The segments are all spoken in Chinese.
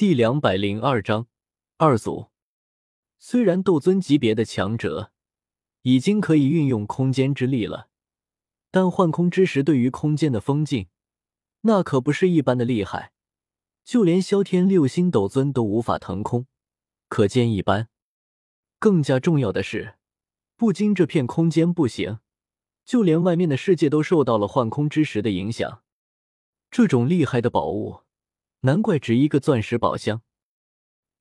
第两百零二章二组。虽然斗尊级别的强者已经可以运用空间之力了，但幻空之石对于空间的封禁，那可不是一般的厉害。就连萧天六星斗尊都无法腾空，可见一斑。更加重要的是，不仅这片空间不行，就连外面的世界都受到了幻空之石的影响。这种厉害的宝物。难怪值一个钻石宝箱。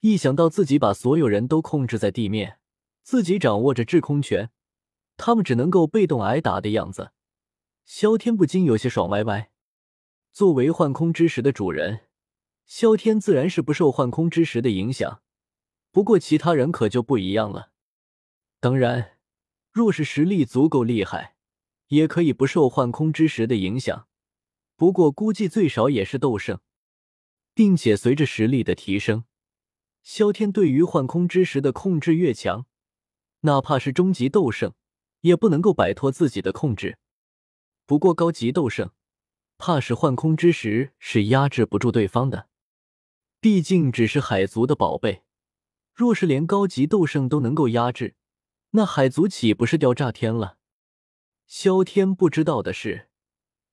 一想到自己把所有人都控制在地面，自己掌握着制空权，他们只能够被动挨打的样子，萧天不禁有些爽歪歪。作为幻空之石的主人，萧天自然是不受幻空之石的影响。不过其他人可就不一样了。当然，若是实力足够厉害，也可以不受幻空之石的影响。不过估计最少也是斗圣。并且随着实力的提升，萧天对于幻空之石的控制越强，哪怕是终极斗圣，也不能够摆脱自己的控制。不过高级斗圣，怕是幻空之石是压制不住对方的。毕竟只是海族的宝贝，若是连高级斗圣都能够压制，那海族岂不是掉炸天了？萧天不知道的是，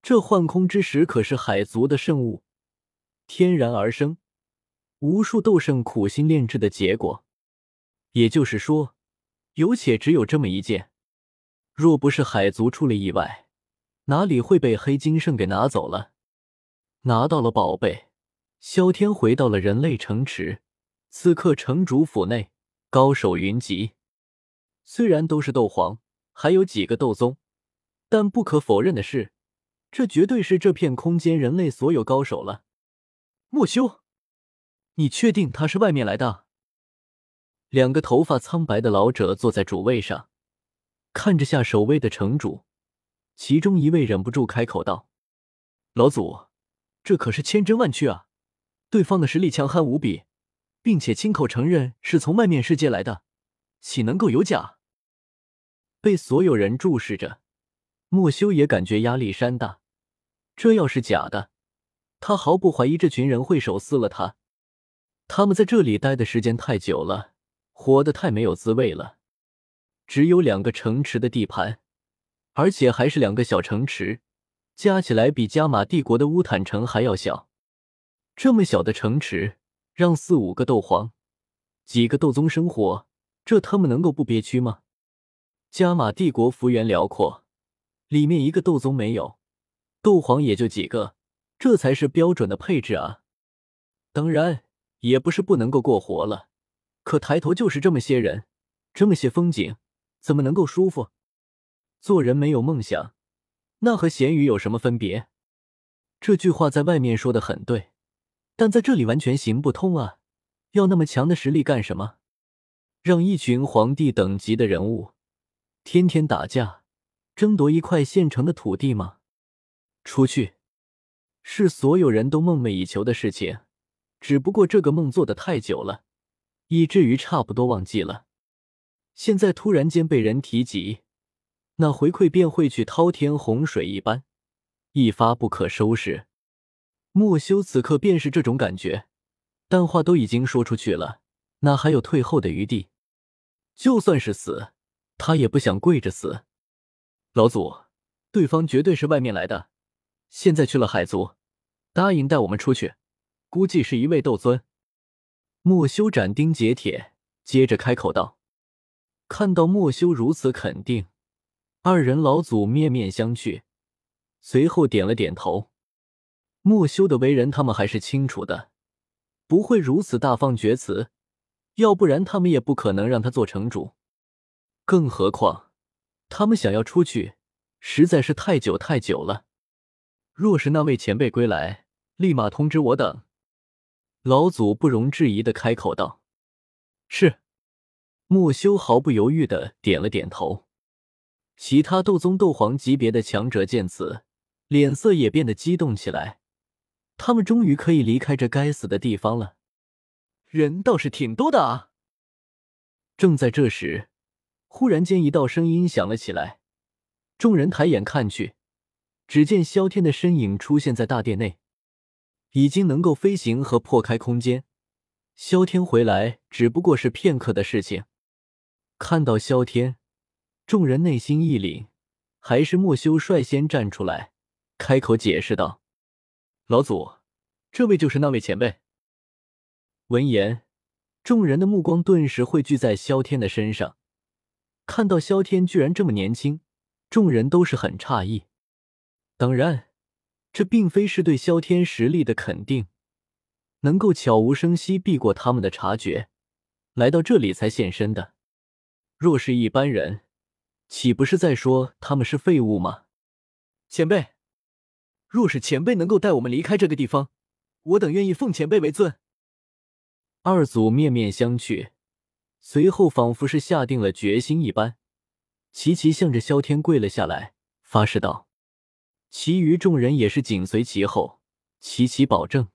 这幻空之石可是海族的圣物。天然而生，无数斗圣苦心炼制的结果。也就是说，有且只有这么一件。若不是海族出了意外，哪里会被黑金圣给拿走了？拿到了宝贝，萧天回到了人类城池。此刻城主府内高手云集，虽然都是斗皇，还有几个斗宗，但不可否认的是，这绝对是这片空间人类所有高手了。莫修，你确定他是外面来的？两个头发苍白的老者坐在主位上，看着下守卫的城主，其中一位忍不住开口道：“老祖，这可是千真万确啊！对方的实力强悍无比，并且亲口承认是从外面世界来的，岂能够有假？”被所有人注视着，莫修也感觉压力山大。这要是假的，他毫不怀疑，这群人会手撕了他。他们在这里待的时间太久了，活得太没有滋味了。只有两个城池的地盘，而且还是两个小城池，加起来比加玛帝国的乌坦城还要小。这么小的城池，让四五个斗皇、几个斗宗生活，这他们能够不憋屈吗？加玛帝国幅员辽阔，里面一个斗宗没有，斗皇也就几个。这才是标准的配置啊！当然，也不是不能够过活了，可抬头就是这么些人，这么些风景，怎么能够舒服？做人没有梦想，那和咸鱼有什么分别？这句话在外面说的很对，但在这里完全行不通啊！要那么强的实力干什么？让一群皇帝等级的人物天天打架，争夺一块现成的土地吗？出去！是所有人都梦寐以求的事情，只不过这个梦做的太久了，以至于差不多忘记了。现在突然间被人提及，那回馈便会去滔天洪水一般，一发不可收拾。莫修此刻便是这种感觉，但话都已经说出去了，哪还有退后的余地？就算是死，他也不想跪着死。老祖，对方绝对是外面来的。现在去了海族，答应带我们出去，估计是一位斗尊。莫修斩钉截铁，接着开口道：“看到莫修如此肯定，二人老祖面面相觑，随后点了点头。莫修的为人，他们还是清楚的，不会如此大放厥词，要不然他们也不可能让他做城主。更何况，他们想要出去，实在是太久太久了。”若是那位前辈归来，立马通知我等。老祖不容置疑的开口道：“是。”莫修毫不犹豫的点了点头。其他斗宗、斗皇级别的强者见此，脸色也变得激动起来。他们终于可以离开这该死的地方了。人倒是挺多的啊！正在这时，忽然间一道声音响了起来，众人抬眼看去。只见萧天的身影出现在大殿内，已经能够飞行和破开空间，萧天回来只不过是片刻的事情。看到萧天，众人内心一凛，还是莫修率先站出来，开口解释道：“老祖，这位就是那位前辈。”闻言，众人的目光顿时汇聚在萧天的身上。看到萧天居然这么年轻，众人都是很诧异。当然，这并非是对萧天实力的肯定，能够悄无声息避过他们的察觉，来到这里才现身的。若是一般人，岂不是在说他们是废物吗？前辈，若是前辈能够带我们离开这个地方，我等愿意奉前辈为尊。二祖面面相觑，随后仿佛是下定了决心一般，齐齐向着萧天跪了下来，发誓道：“其余众人也是紧随其后，齐齐保证：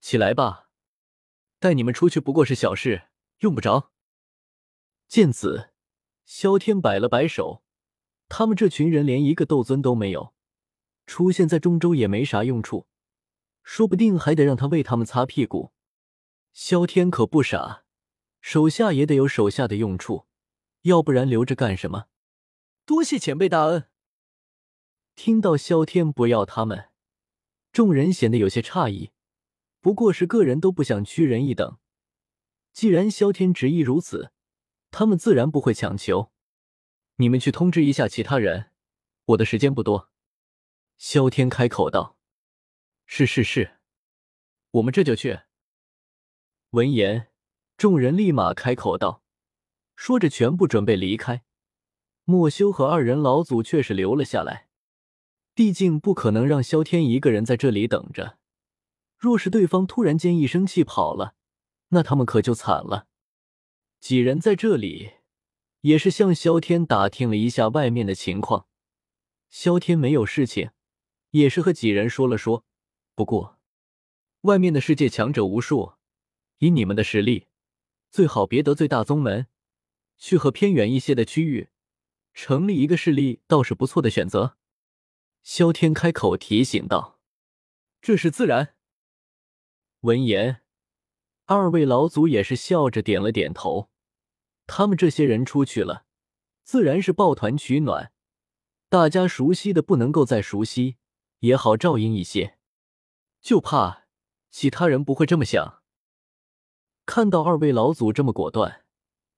起来吧，带你们出去不过是小事，用不着。”见此，萧天摆了摆手，他们这群人连一个斗尊都没有，出现在中州也没啥用处，说不定还得让他为他们擦屁股。萧天可不傻，手下也得有手下的用处，要不然留着干什么？多谢前辈大恩。听到萧天不要他们，众人显得有些诧异，不过是个人都不想屈人一等。既然萧天执意如此。他们自然不会强求，你们去通知一下其他人，我的时间不多。萧天开口道：“是是是，我们这就去。”闻言，众人立马开口道，说着全部准备离开。莫修和二人老祖却是留了下来，毕竟不可能让萧天一个人在这里等着。若是对方突然间一生气跑了，那他们可就惨了。几人在这里，也是向萧天打听了一下外面的情况。萧天没有事情，也是和几人说了说。不过，外面的世界强者无数，以你们的实力，最好别得罪大宗门，去和偏远一些的区域成立一个势力，倒是不错的选择。萧天开口提醒道：“这是自然。”闻言，二位老祖也是笑着点了点头。他们这些人出去了，自然是抱团取暖，大家熟悉的不能够再熟悉，也好照应一些。就怕其他人不会这么想。看到二位老祖这么果断，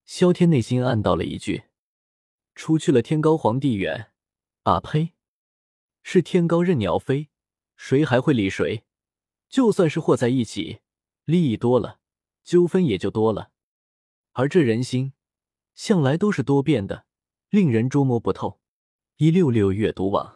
萧天内心暗道了一句：“出去了，天高皇帝远。”啊呸！是天高任鸟飞，谁还会理谁？就算是和在一起，利益多了，纠纷也就多了。而这人心。向来都是多变的，令人捉摸不透。一六六阅读网。